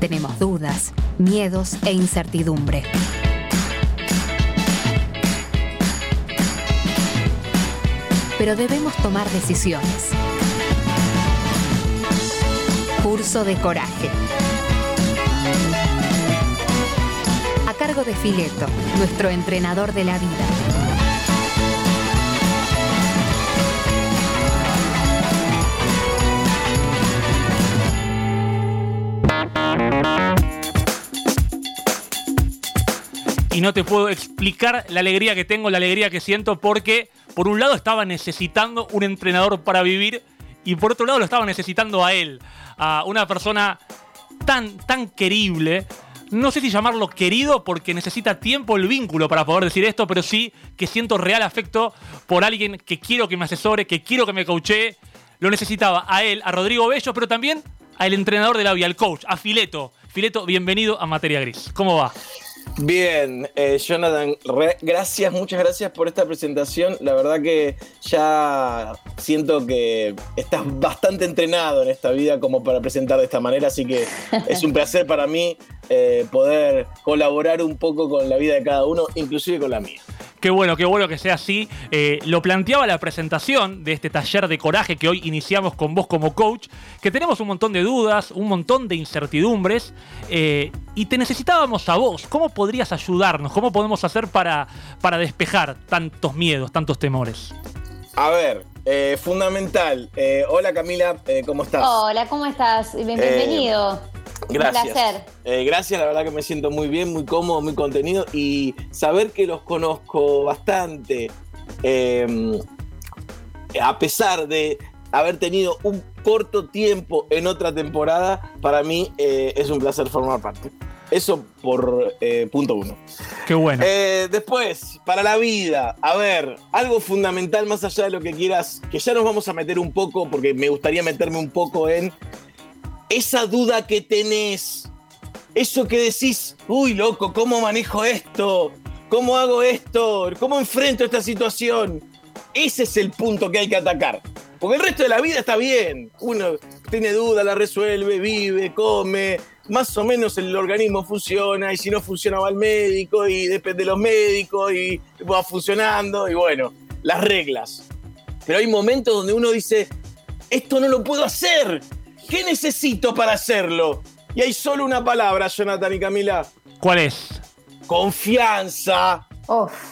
Tenemos dudas, miedos e incertidumbre. Pero debemos tomar decisiones. Curso de coraje. A cargo de Fileto, nuestro entrenador de la vida. Y no te puedo explicar la alegría que tengo, la alegría que siento, porque por un lado estaba necesitando un entrenador para vivir y por otro lado lo estaba necesitando a él, a una persona tan, tan querible. No sé si llamarlo querido porque necesita tiempo el vínculo para poder decir esto, pero sí que siento real afecto por alguien que quiero que me asesore, que quiero que me coachee. Lo necesitaba a él, a Rodrigo Bello, pero también al entrenador de la vida, al coach, a Fileto. Fileto, bienvenido a Materia Gris. ¿Cómo va? Bien, eh, Jonathan, gracias, muchas gracias por esta presentación. La verdad que ya siento que estás bastante entrenado en esta vida como para presentar de esta manera, así que es un placer para mí eh, poder colaborar un poco con la vida de cada uno, inclusive con la mía. Qué bueno, qué bueno que sea así. Eh, lo planteaba la presentación de este taller de coraje que hoy iniciamos con vos como coach, que tenemos un montón de dudas, un montón de incertidumbres, eh, y te necesitábamos a vos. ¿Cómo podrías ayudarnos? ¿Cómo podemos hacer para, para despejar tantos miedos, tantos temores? A ver, eh, fundamental. hola Camila, ¿cómo estás? Hola, ¿cómo estás? Bienvenido. Gracias. Un placer. Eh, gracias, la verdad que me siento muy bien, muy cómodo, muy contenido y saber que los conozco bastante, em, a pesar de haber tenido un corto tiempo en otra temporada, para mí eh, es un placer formar parte. Eso por eh, punto uno. Qué bueno. después, para la vida, a ver, algo fundamental más allá de lo que quieras, que ya nos vamos a meter un poco, porque me gustaría meterme un poco en esa duda que tenés, eso que decís, uy, loco, ¿cómo manejo esto? ¿Cómo hago esto? ¿Cómo enfrento esta situación? Ese es el punto que hay que atacar. Porque el resto de la vida está bien. Uno tiene duda, la resuelve, vive, come, más o menos el organismo funciona y si no funciona va al médico y depende de los médicos y va funcionando y bueno, las reglas. Pero hay momentos donde uno dice, esto no lo puedo hacer, ¿Qué necesito para hacerlo? Y hay solo una palabra, Jonathan y Camila. ¿Cuál es? Confianza.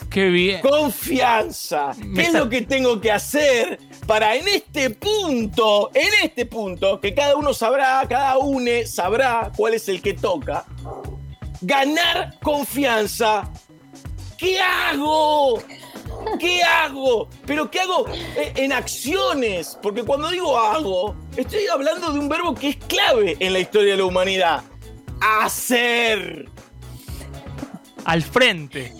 Qué bien. Confianza. ¿Qué es lo que tengo que hacer para en este punto, en este punto, que cada uno sabrá, cada uno sabrá cuál es el que toca, ganar confianza? ¿Qué hago? ¿Qué hago? Pero ¿qué hago eh, en acciones? Porque cuando digo hago, estoy hablando de un verbo que es clave en la historia de la humanidad. Hacer. Al frente.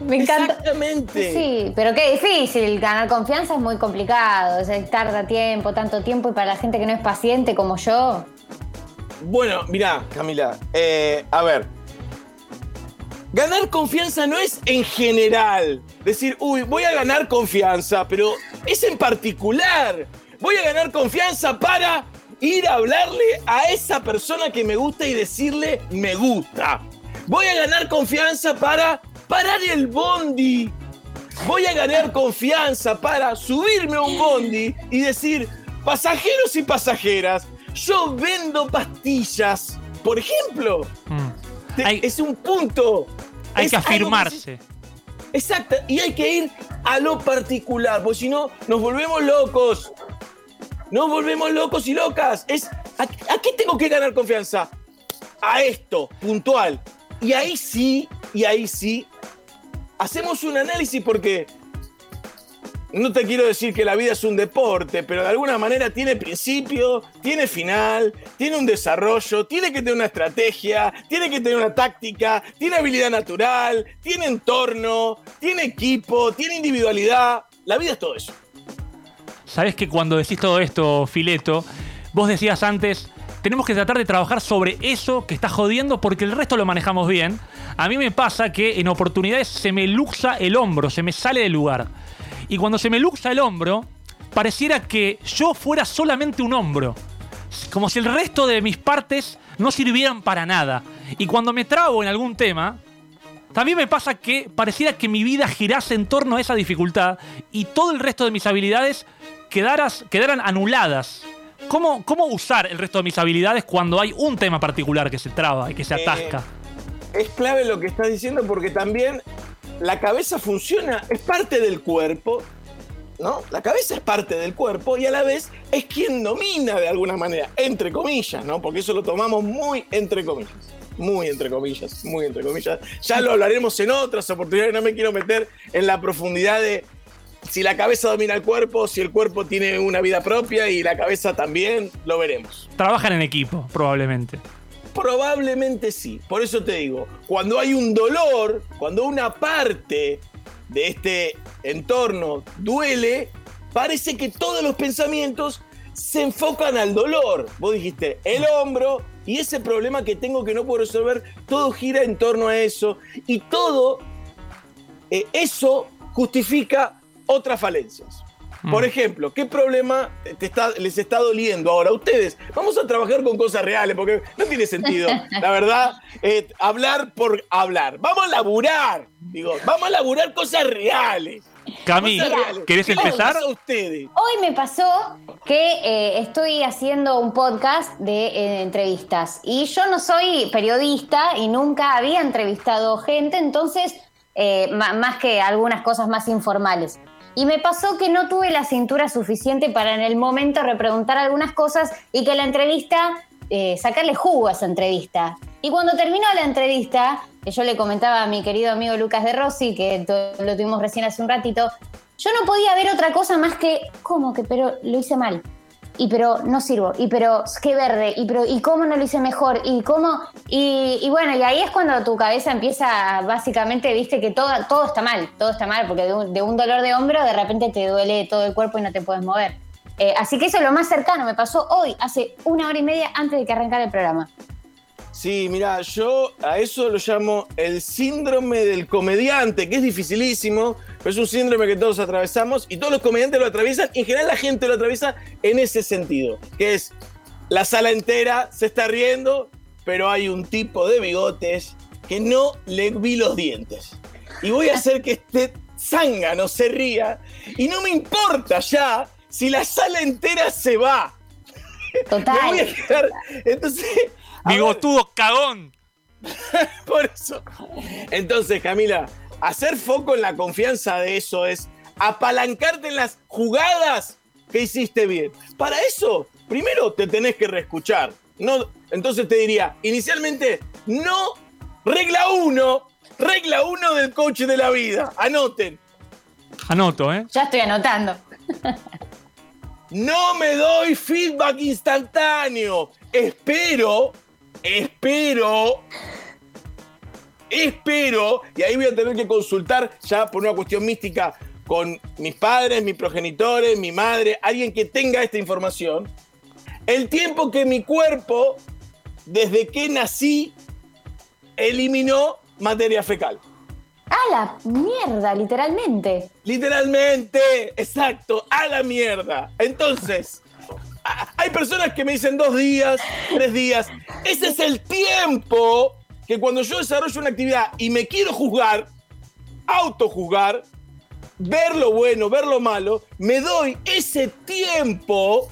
Me encanta. Exactamente. Sí, pero qué difícil. Ganar confianza es muy complicado. O tarda tiempo, tanto tiempo, y para la gente que no es paciente como yo. Bueno, mira, Camila. Eh, a ver, Ganar confianza no es en general. Decir, uy, voy a ganar confianza, pero es en particular. Voy a ganar confianza para ir a hablarle a esa persona que me gusta y decirle me gusta. Voy a ganar confianza para parar el bondi. Voy a ganar confianza para subirme a un bondi y decir, pasajeros y pasajeras, yo vendo pastillas, por ejemplo. Mm. Es un punto. Hay que afirmarse. exacto, y hay que ir a lo particular, porque si no, nos volvemos locos. Nos volvemos locos y locas. Es, ¿a, ¿A qué tengo que ganar confianza? A esto, puntual. Y ahí sí, y ahí sí, hacemos un análisis porque no te quiero decir que la vida es un deporte, pero de alguna manera tiene principio, tiene final, tiene un desarrollo, tiene que tener una estrategia, tiene que tener una táctica, tiene habilidad natural, tiene entorno, tiene equipo, tiene individualidad. La vida es todo eso. Sabes que cuando decís todo esto, Fileto, vos decías antes, tenemos que tratar de trabajar sobre eso que está jodiendo porque el resto lo manejamos bien. A mí me pasa que en oportunidades se me luxa el hombro, se me sale del lugar. Y cuando se me luxa el hombro, pareciera que yo fuera solamente un hombro. como si el resto de mis partes no sirvieran para nada. Y cuando me trabo en algún tema, también me pasa que pareciera que mi vida girase en torno a esa dificultad y todo el resto de mis habilidades quedaras, quedaran anuladas. ¿Cómo, ¿Cómo usar el resto de mis habilidades cuando hay un tema particular que se traba y que se Eh, atasca? Es clave lo que estás diciendo porque también la cabeza funciona, es parte del cuerpo, ¿no? La cabeza es parte del cuerpo y a la vez es quien domina de alguna manera, entre comillas, ¿no? Porque eso lo tomamos muy entre comillas. Muy entre comillas, muy entre comillas. Ya lo hablaremos en otras oportunidades, no me quiero meter en la profundidad de si la cabeza domina el cuerpo, si el cuerpo tiene una vida propia y la cabeza también, lo veremos. Trabajan en equipo, probablemente. Probablemente sí. Por eso te digo, cuando hay un dolor, cuando una parte de este entorno duele, parece que todos los pensamientos se enfocan al dolor. Vos dijiste, el hombro y ese problema que tengo que no puedo resolver, todo gira en torno a eso y todo eh, eso justifica otras falencias. Por ejemplo, ¿qué problema te está- les está doliendo ahora a ustedes? Vamos a trabajar con cosas reales, porque no tiene sentido, la verdad, eh, hablar por hablar. Vamos a laburar, digo, vamos a laburar cosas reales. Cami. ¿querés ¿Qué les empezar? ustedes? Hoy me pasó que eh, estoy haciendo un podcast de eh, entrevistas y yo no soy periodista y nunca había entrevistado gente, entonces, eh, más que algunas cosas más informales. Y me pasó que no tuve la cintura suficiente para en el momento repreguntar algunas cosas y que la entrevista, eh, sacarle jugo a esa entrevista. Y cuando terminó la entrevista, que yo le comentaba a mi querido amigo Lucas de Rossi, que lo tuvimos recién hace un ratito, yo no podía ver otra cosa más que, ¿cómo que? Pero lo hice mal. Y pero no sirvo. Y pero qué verde. Y pero y cómo no lo hice mejor. Y cómo. Y, y bueno, y ahí es cuando tu cabeza empieza, básicamente, viste que todo, todo está mal. Todo está mal. Porque de un, de un dolor de hombro, de repente te duele todo el cuerpo y no te puedes mover. Eh, así que eso es lo más cercano. Me pasó hoy, hace una hora y media antes de que arrancara el programa. Sí, mira, yo a eso lo llamo el síndrome del comediante, que es dificilísimo, pero es un síndrome que todos atravesamos y todos los comediantes lo atraviesan y en general la gente lo atraviesa en ese sentido, que es la sala entera se está riendo, pero hay un tipo de bigotes que no le vi los dientes. Y voy a hacer que este zángano se ría y no me importa ya si la sala entera se va. Me voy a Total. quedar. Entonces. Bigotudo cagón. por eso. Entonces, Camila, hacer foco en la confianza de eso es apalancarte en las jugadas que hiciste bien. Para eso, primero te tenés que reescuchar. No, entonces te diría, inicialmente, no, regla uno, regla uno del coach de la vida. Anoten, Anoto, ¿eh? Ya estoy anotando. no me doy feedback instantáneo. Espero, espero, espero, y ahí voy a tener que consultar ya por una cuestión mística con mis padres, mis progenitores, mi madre, alguien que tenga esta información, el tiempo que mi cuerpo, desde que nací, eliminó materia fecal. A la mierda, literalmente. Literalmente, exacto, a la mierda. Entonces, hay personas que me dicen dos días, tres días. Ese es el tiempo que cuando yo desarrollo una actividad y me quiero juzgar, autojuzgar, ver lo bueno, ver lo malo, me doy ese tiempo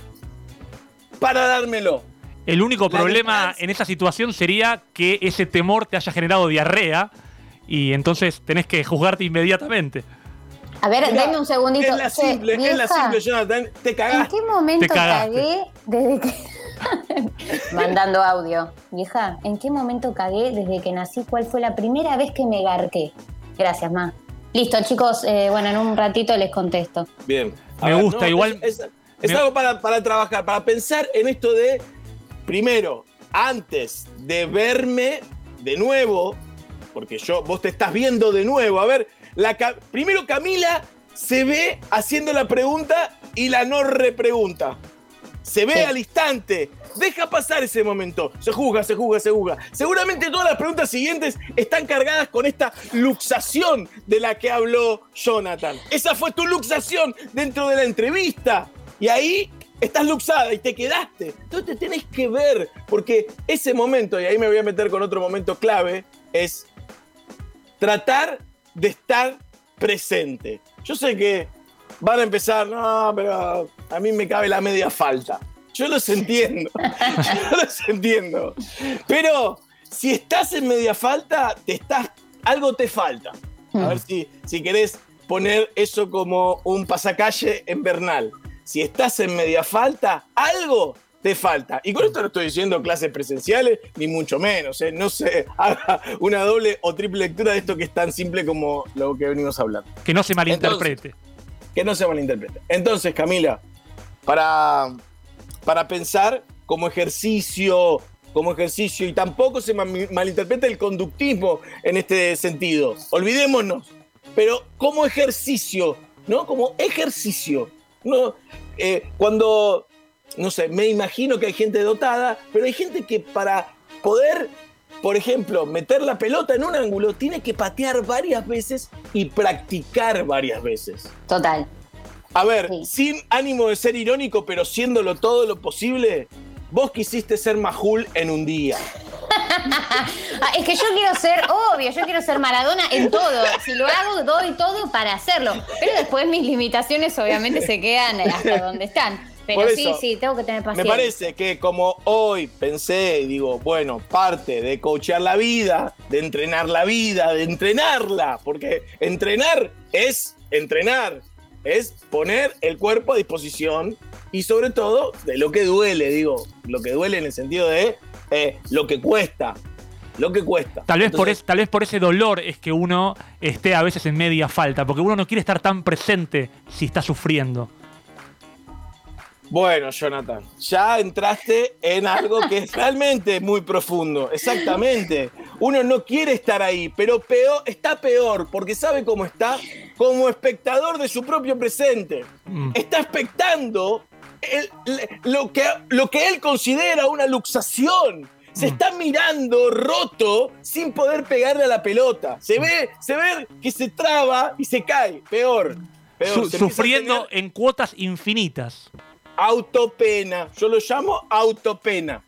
para dármelo. El único La problema distancia- en esa situación sería que ese temor te haya generado diarrea y entonces tenés que juzgarte inmediatamente. A ver, Mirá, dame un segundito. Es la Che, simple, es la simple, Jonathan. Te ¿En cagaste. qué momento cagué desde que. Mandando audio. Vieja, ¿en qué momento cagué desde que nací? ¿Cuál fue la primera vez que me garqué? Gracias, ma. Listo, chicos. eh, bueno, en un ratito les contesto. Bien. Me gusta, igual- Es, es- es me- algo para, para trabajar, para pensar en esto de, primero, antes de verme de nuevo, porque yo, vos te estás viendo de nuevo, a ver, la, primero Camila se ve haciendo la pregunta y la no repregunta. Se ve Sí. al instante. Deja pasar ese momento. Se juzga, se juzga, se juzga. Seguramente todas las preguntas siguientes están cargadas con esta luxación de la que habló Jonathan. Esa fue tu luxación dentro de la entrevista. Y ahí estás luxada y te quedaste. Entonces te tenés que ver, porque ese momento, y ahí me voy a meter con otro momento clave, es tratar de estar presente. Yo sé que van a empezar, no, pero a mí me cabe la media falta. Yo los entiendo, yo los entiendo. Pero si estás en media falta, te estás, algo te falta. A ver si, si querés poner eso como un pasacalle en Bernal. Si estás en media falta, algo te falta. Y con esto no estoy diciendo clases presenciales, ni mucho menos. ¿eh? No se haga una doble o triple lectura de esto que es tan simple como lo que venimos hablando. Que no se malinterprete. que no se malinterprete. Entonces, Camila, para, para pensar como ejercicio, como ejercicio, y tampoco se malinterpreta el conductismo en este sentido. Olvidémonos. Pero como ejercicio, ¿no? Como ejercicio. ¿no? Eh, cuando no sé, me imagino que hay gente dotada, pero hay gente que para poder, por ejemplo, meter la pelota en un ángulo, tiene que patear varias veces y practicar varias veces. Total. A ver, sin ánimo de ser irónico, pero siéndolo todo lo posible, vos quisiste ser Majul en un día. Es que yo quiero ser, obvio, yo quiero ser Maradona en todo. Si lo hago, doy todo para hacerlo. Pero después mis limitaciones obviamente se quedan hasta donde están. Pero sí, sí, tengo que tener paciencia. Me parece que como hoy pensé, digo, bueno, parte de coachear la vida, de entrenar la vida, de entrenarla, porque entrenar es entrenar, es poner el cuerpo a disposición y sobre todo de lo que duele, digo, lo que duele en el sentido de eh, lo que cuesta, lo que cuesta. Tal vez, por tal vez por ese dolor es que uno esté a veces en media falta, porque uno no quiere estar tan presente si está sufriendo. Bueno, Jonathan, ya entraste en algo que es realmente muy profundo. Exactamente. Uno no quiere estar ahí, pero peor, está peor porque sabe cómo está como espectador de su propio presente. Mm. Está expectando lo, que, lo que él considera una luxación. Se mm. está mirando roto sin poder pegarle a la pelota. Se ve, se ve que se traba y se cae. Peor. sufriendo en cuotas infinitas autopena. Yo lo llamo autopena.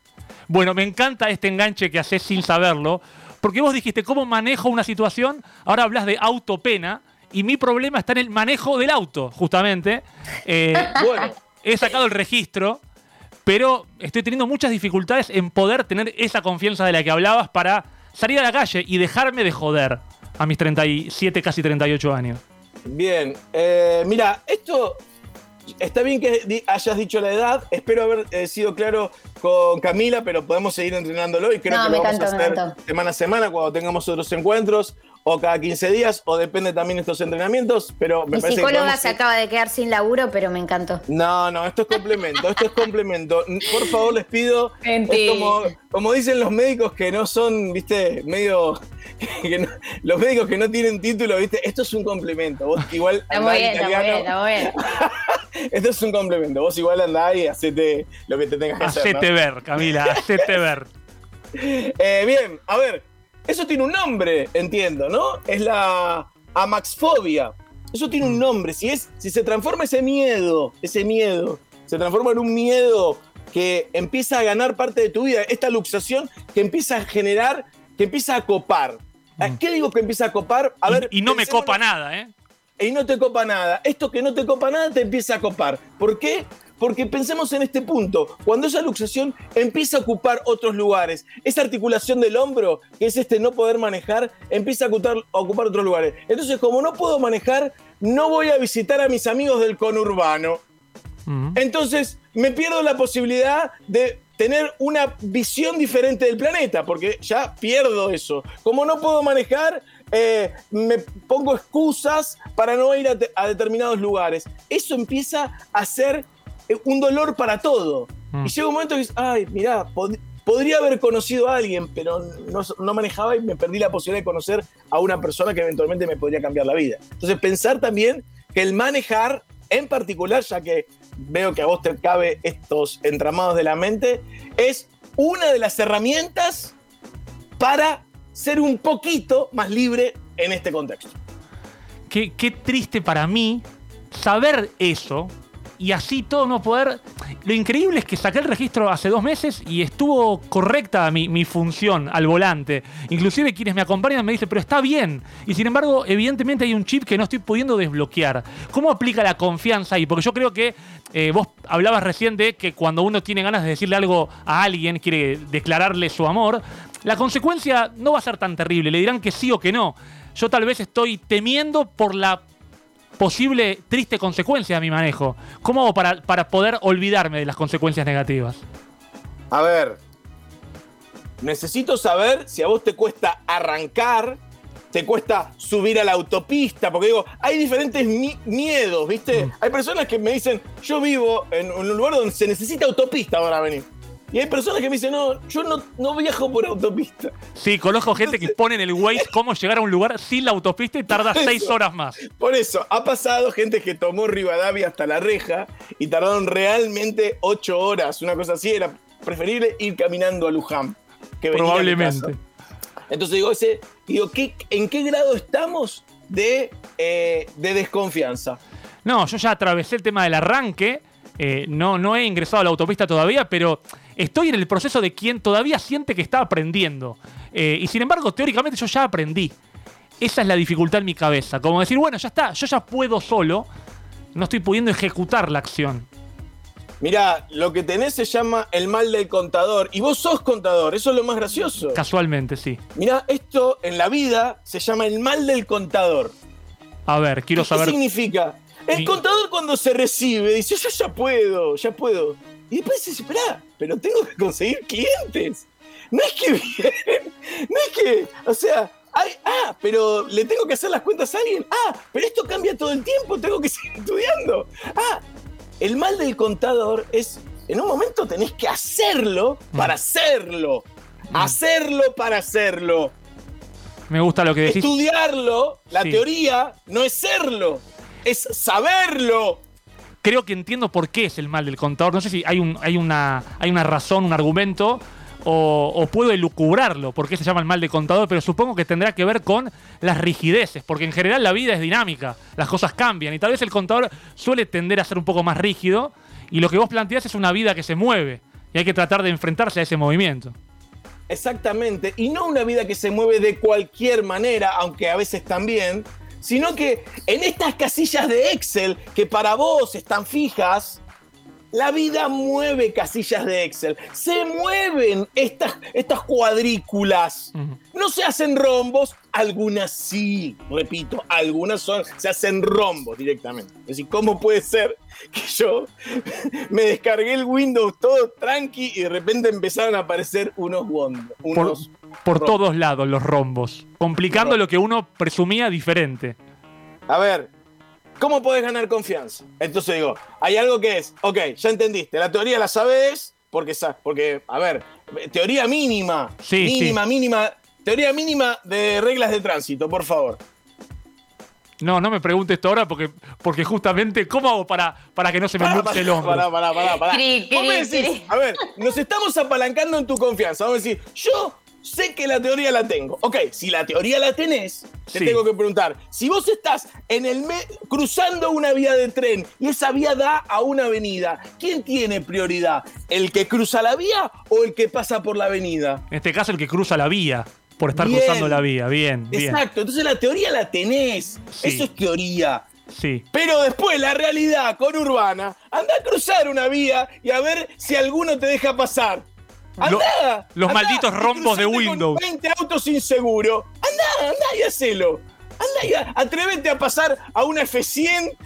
Bueno, me encanta este enganche que haces sin saberlo, porque vos dijiste cómo manejo una situación, ahora hablas de autopena, y mi problema está en el manejo del auto, justamente. Eh, bueno, he sacado el registro, pero estoy teniendo muchas dificultades en poder tener esa confianza de la que hablabas para salir a la calle y dejarme de joder a mis 37, casi 38 años. Bien, eh, mira, esto está bien que hayas dicho la edad. Espero haber eh, sido claro con Camila, pero podemos seguir entrenándolo y creo que lo vamos a hacer semana a semana cuando tengamos otros encuentros o cada 15 días, o depende también de estos entrenamientos, pero me Mi psicóloga se acaba de quedar sin laburo, pero me encantó. No, no, esto es complemento, esto es complemento. Por favor, les pido, como, como, dicen los médicos que no son, viste, medio, los médicos que no tienen título, viste, esto es un complemento. Vos igual está muy bien, está muy bien, está muy bien. esto es un complemento, vos igual andás y hacete lo que te tengas que hacer. Hacete ver, Camila, hacete ver. Eh, bien, a ver, eso tiene un nombre, entiendo, ¿no? Es la amaxfobia. Eso tiene un mm. nombre. Si, es, si se transforma ese miedo, ese miedo, se transforma en un miedo que empieza a ganar parte de tu vida, esta luxación que empieza a generar, que empieza a copar. ¿A mm. qué digo que empieza a copar? A y, ver, y no me copa nada, ¿eh? Y no te copa nada. Esto que no te copa nada te empieza a copar. ¿Por qué? Porque pensemos en este punto, cuando esa luxación empieza a ocupar otros lugares, esa articulación del hombro, que es este no poder manejar, empieza a ocupar, otros lugares. Entonces, como no puedo manejar, no voy a visitar a mis amigos del conurbano. Entonces, me pierdo la posibilidad de tener una visión diferente del planeta, porque ya pierdo eso. Como no puedo manejar, eh, me pongo excusas para no ir a, a, determinados lugares. Eso empieza a ser un dolor para todo. Mm. Y llega un momento que dices, ay, mirá, podría haber conocido a alguien, pero no, manejaba y me perdí la posibilidad de conocer a una persona que eventualmente me podría cambiar la vida. Entonces, pensar también que el manejar, en particular, ya que veo que a vos te cabe estos entramados de la mente, es una de las herramientas para ser un poquito más libre en este contexto. Qué, qué triste para mí saber eso, y así todo no poder. Lo increíble es que saqué el registro hace dos meses y estuvo correcta mi, mi función al volante. Inclusive quienes me acompañan me dicen, pero está bien. Y sin embargo, evidentemente hay un chip que no estoy pudiendo desbloquear. ¿Cómo aplica la confianza ahí? Porque yo creo que eh, vos hablabas recién de que cuando uno tiene ganas de decirle algo a alguien, quiere declararle su amor, la consecuencia no va a ser tan terrible. Le dirán que sí o que no. Yo tal vez estoy temiendo por la posible triste consecuencia de mi manejo. ¿Cómo hago para, para poder olvidarme de las consecuencias negativas? A ver, necesito saber si a vos te cuesta arrancar, te cuesta subir a la autopista, porque digo, hay diferentes mi- miedos, ¿viste? Mm. Hay personas que me dicen, yo vivo en un lugar donde se necesita autopista para venir. Y hay personas que me dicen, no, yo no, no viajo por autopista. Sí, conozco gente que pone en el Waze cómo llegar a un lugar sin la autopista y tarda Eso. seis horas más. Por eso, ha pasado gente que tomó Rivadavia hasta la reja y tardaron realmente ocho horas, una cosa así, era preferible ir caminando a Luján. Que Probablemente. Entonces digo, ese, digo ¿qué, ¿en qué grado estamos de, eh, de desconfianza? No, yo ya atravesé el tema del arranque. eh, no, no he ingresado a la autopista todavía, pero estoy en el proceso de quien todavía siente que está aprendiendo. Eh, y sin embargo, teóricamente yo ya aprendí. Esa es la dificultad en mi cabeza. Como decir, bueno, ya está, yo ya puedo solo. No estoy pudiendo ejecutar la acción. Mirá, lo que tenés se llama el mal del contador. Y vos sos contador, eso es lo más gracioso. Casualmente, sí. Mirá, esto en la vida se llama el mal del contador. A ver, quiero ¿Qué saber. significa? El Mi- contador cuando se recibe dice, yo ya puedo, ya puedo. Y después dice, espera, pero tengo que conseguir clientes. No es que no es que, o sea, ay, ah, pero le tengo que hacer las cuentas a alguien. Ah, pero esto cambia todo el tiempo, tengo que seguir estudiando. Ah, el mal del contador es, en un momento tenés que hacerlo para hacerlo. Hacerlo para hacerlo. Me gusta lo que decís. Estudiarlo, la Sí. teoría, no es serlo, es saberlo. Creo que entiendo por qué es el mal del contador. No sé si hay, un, hay, una, razón, un argumento, o, o puedo elucubrarlo, por qué se llama el mal del contador, pero supongo que tendrá que ver con las rigideces, porque en general la vida es dinámica, las cosas cambian, y tal vez el contador suele tender a ser un poco más rígido, y lo que vos planteás es una vida que se mueve, y hay que tratar de enfrentarse a ese movimiento. Exactamente. Y no una vida que se mueve de cualquier manera, aunque a veces también, sino que en estas casillas de Excel que para vos están fijas, la vida mueve casillas de Excel. Se mueven estas, estas cuadrículas. No se hacen rombos, algunas sí, repito, algunas son, se hacen rombos directamente. Es decir, ¿cómo puede ser que yo me descargué el Windows todo tranqui y de repente empezaron a aparecer unos Por, unos por todos lados los rombos, complicando Rombos. lo que uno presumía diferente. A ver, ¿cómo podés ganar confianza? Entonces digo, hay algo que es, ok, ya entendiste, la teoría la sabés, porque, porque a ver, teoría mínima, Sí, mínima, mínima, teoría mínima de reglas de tránsito, por favor. No, no me preguntes esto ahora porque, porque justamente, ¿cómo hago para, para que no se me luxe el hombro? Pará, pará, pará, pará. Cri, Vos me decís, cri. a ver, nos estamos apalancando en tu confianza. Vamos a decir, yo sé que la teoría la tengo. Ok, si la teoría la tenés, te Sí. tengo que preguntar. Si vos estás en el me- cruzando una vía de tren y esa vía da a una avenida, ¿quién tiene prioridad? ¿El que cruza la vía o el que pasa por la avenida? En este caso, el que cruza la vía, por estar Bien. cruzando la vía. Bien, bien. Exacto, entonces la teoría la tenés. Sí. Eso es teoría. Sí. Pero después la realidad con Urbana, anda a cruzar una vía y a ver si alguno te deja pasar. Andá, los andá malditos rombos de cruzate con Windows. 20 autos inseguros. Andá, andá y hacelo. Andá y a- atrévete a pasar a una F100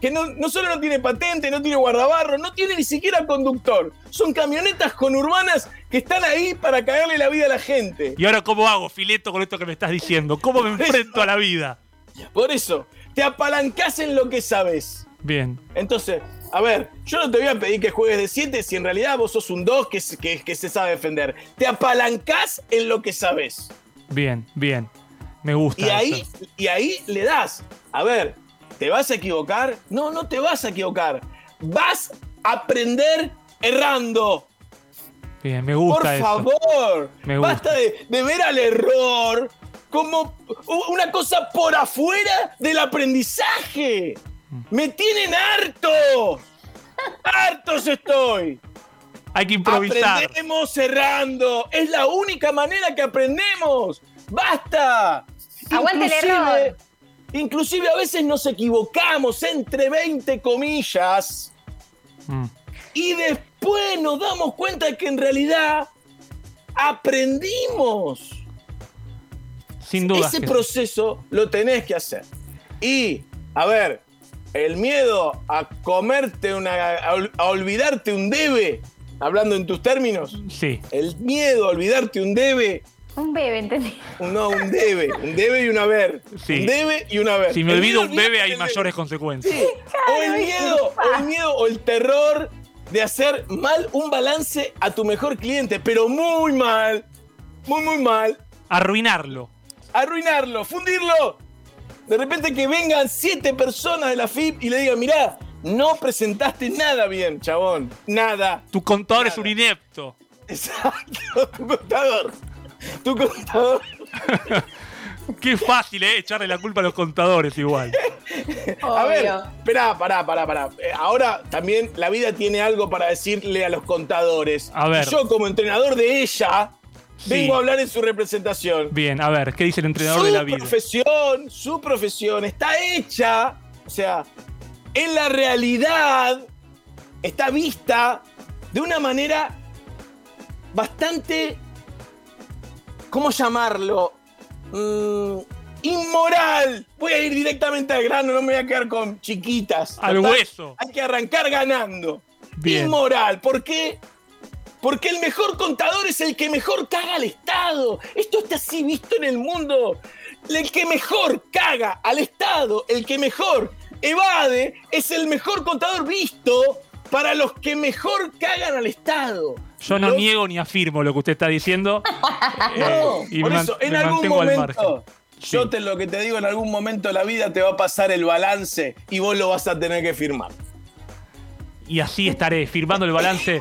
que, no, no solo no tiene patente, no tiene guardabarro, no tiene ni siquiera conductor. Son camionetas conurbanas que están ahí para cagarle la vida a la gente. ¿Y ahora cómo hago, Fileto, con esto que me estás diciendo? ¿Cómo me enfrento a la vida? Por eso, te apalancás en lo que sabes. Bien. Entonces, a ver, yo no te voy a pedir que juegues de 7 si en realidad vos sos un 2 que, se- que, que se sabe defender. Te apalancás en lo que sabes. Bien, bien. Me gusta. Y ahí, y ahí le das. A ver, ¿te vas a equivocar? No, no te vas a equivocar. Vas a aprender errando. Bien, me Por gusta eso. favor. Me gusta. Basta de, de ver al error como una cosa por afuera del aprendizaje. Mm. Me tienen harto. ¡Hartos estoy! Hay que improvisar. Aprendemos cerrando. Es la única manera que aprendemos. ¡Basta! Aguante el error. Inclusive a veces nos equivocamos entre 20 comillas Mm. y después nos damos cuenta de que en realidad aprendimos. Sin duda. Ese proceso lo tenés que hacer. Y, a ver, el miedo a comerte una. a, ol- a olvidarte un debe, hablando en tus términos, Sí. el miedo a olvidarte un debe, Un bebé, entendí. no, un debe, un debe y un haber. Sí. Un debe y un haber. Si me olvido un bebé hay mayores consecuencias. Sí. o el miedo, o el miedo, o el terror de hacer mal un balance a tu mejor cliente, pero muy mal, muy, muy mal. Arruinarlo. arruinarlo, fundirlo. De repente que vengan siete personas de la FIP y le digan, mirá, no presentaste nada bien, chabón. Nada. Tu contador es un inepto. Exacto, tu contador. Tu contador. Qué fácil, ¿eh? Echarle la culpa a los contadores igual. A ver, esperá, pará, pará, pará. Eh, ahora también la vida tiene algo para decirle a los contadores. A ver. Yo como entrenador de ella, Sí. vengo a hablar en su representación. Bien, a ver, ¿qué dice el entrenador su de la vida? profesión, su profesión está hecha, o sea, en la realidad está vista de una manera bastante, ¿cómo llamarlo? Mm, inmoral. Voy a ir directamente al grano, no me voy a quedar con chiquitas. Al Total, hueso. Hay que arrancar ganando. Bien. Inmoral. ¿Por qué? Porque el mejor contador es el que mejor caga al Estado. Esto está así visto en el mundo. El que mejor caga al Estado, el que mejor evade, es el mejor contador visto para los que mejor cagan al Estado. Yo no Los- niego ni afirmo lo que usted está diciendo. No, eh, y por eso, en algún al momento, yo Sí. te lo que te digo, en algún momento de la vida te va a pasar el balance y vos lo vas a tener que firmar. Y así estaré, firmando el balance.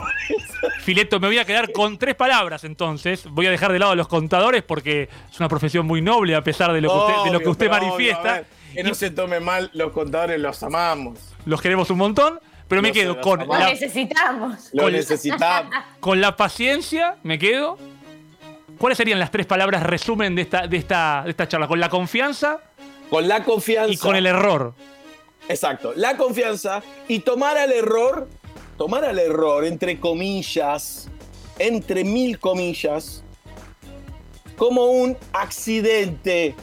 Fileto, me voy a quedar con tres palabras entonces. Voy a dejar de lado a los contadores porque es una profesión muy noble a pesar de lo que usted, de lo que Obvio, usted obvio, manifiesta. ver, que no se tome mal, los contadores los amamos. Los queremos un montón, pero me No quedo con amamos. Lo necesitamos. Lo Col- necesitamos. con la paciencia, me quedo. ¿Cuáles serían las tres palabras resumen de esta, de esta, de esta charla? Con la confianza Con la confianza. y con el error. Exacto, la confianza y tomar al error, tomar al error, entre comillas, entre mil comillas, como un accidente,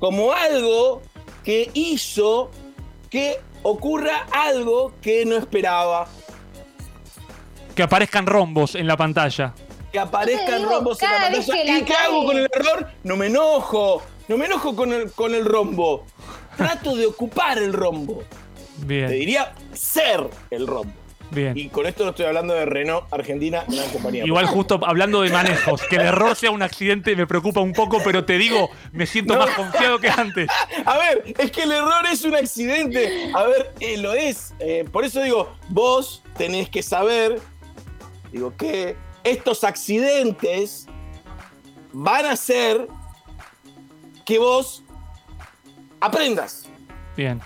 como algo que hizo que ocurra algo que no esperaba, Que aparezcan rombos en la pantalla. que aparezcan digo, rombos en la pantalla. la ¿Y qué hago con el error? No me enojo, no me enojo con el, con el rombo. Trato de ocupar el rombo. Te Bien, diría ser el rombo. bien. Y con esto no estoy hablando de Renault Argentina, gran compañía. Igual justo hablando de manejos, que el error sea un accidente me preocupa un poco, pero te digo, me siento No. más confiado que antes. A ver, es que el error es un accidente. A ver, eh, lo es. Eh, por eso digo, vos tenés que saber, digo, que estos accidentes van a hacer que vos aprendas. Bien.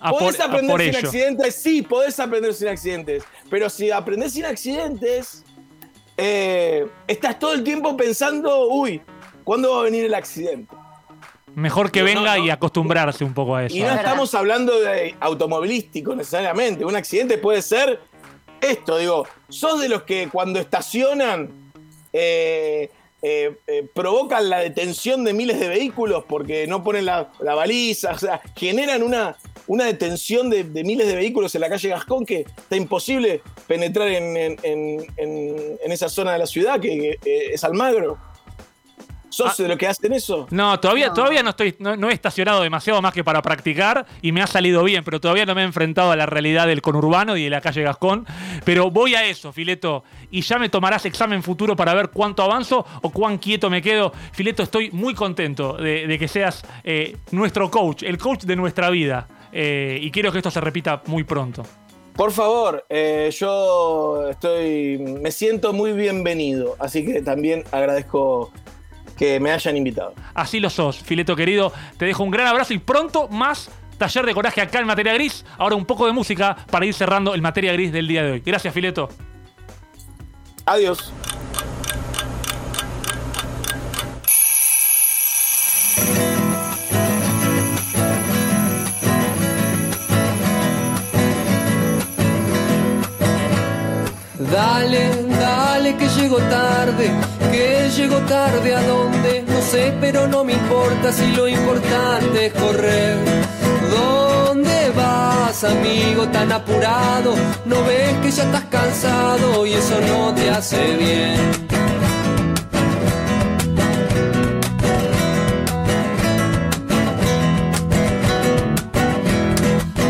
A ¿Podés aprender sin ello. accidentes? Sí, podés aprender sin accidentes. Pero si aprendés sin accidentes, eh, estás todo el tiempo pensando, uy, ¿cuándo va a venir el accidente? Mejor que No, venga no. y acostumbrarse un poco a eso. Y no estamos hablando de automovilístico necesariamente. Un accidente puede ser esto, digo, sos de los que cuando estacionan eh, eh, eh, provocan la detención de miles de vehículos porque no ponen la, baliza, o sea, generan una, una detención de, miles de vehículos en la calle Gascón que está imposible penetrar en, en- esa zona de la ciudad que, que, eh, es Almagro. ¿Sos Ah. de los que hacen eso? No, todavía, No. todavía no estoy, no, no he estacionado demasiado más que para practicar y me ha salido bien, pero todavía no me he enfrentado a la realidad del conurbano y de la calle Gascón. Pero voy a eso, Fileto, y ya me tomarás examen futuro para ver cuánto avanzo o cuán quieto me quedo. Fileto, estoy muy contento de, de que seas eh, nuestro coach, el coach de nuestra vida. Eh, y quiero que esto se repita muy pronto. Por favor, eh, yo estoy, me siento muy bienvenido, así que también agradezco que me hayan invitado. Así lo sos, Fileto querido. Te dejo un gran abrazo y pronto más taller de coraje acá en Materia Gris. Ahora un poco de música para ir cerrando el Materia Gris del día de hoy. Gracias, Fileto. Adiós. Dale, dale que llego tarde, tarde a donde no sé, pero no me importa si lo importante es correr. ¿Dónde vas, amigo, tan apurado? ¿No ves que ya estás cansado y eso no te hace bien?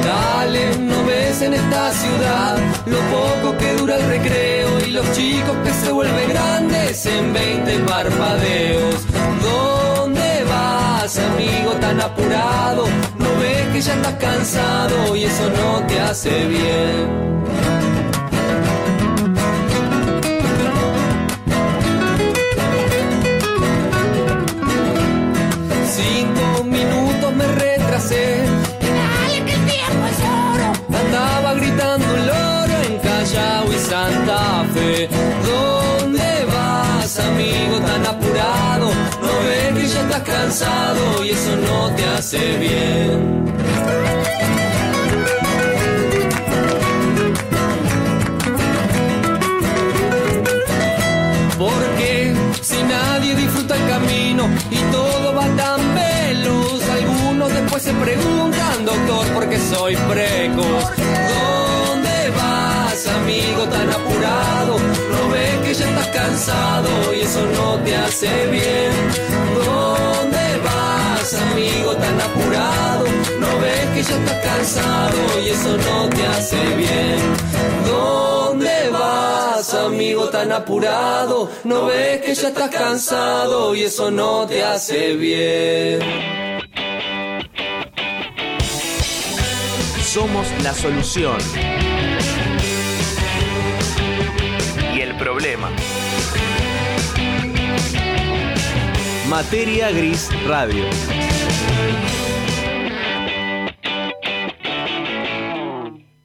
Dale, no ves en esta ciudad lo poco que dura el recreo y los chicos que se vuelven grandes en 20 parpadeos. ¿Dónde vas, amigo, tan apurado? No ves que ya estás cansado y eso no te hace bien. Estás cansado y eso no te hace bien. Porque si nadie disfruta el camino y todo va tan veloz, algunos después se preguntan, doctor, ¿por qué soy precoz? ¿Dónde vas, amigo, tan apurado? No ves que ya estás cansado y eso no te hace bien. ¿Dónde vas, amigo, tan apurado? No ves que ya estás cansado y eso no te hace bien. ¿Dónde vas, amigo, tan apurado? No ves que ya estás cansado y eso no te hace bien. Somos la solución. Y el problema. Materia Gris Radio.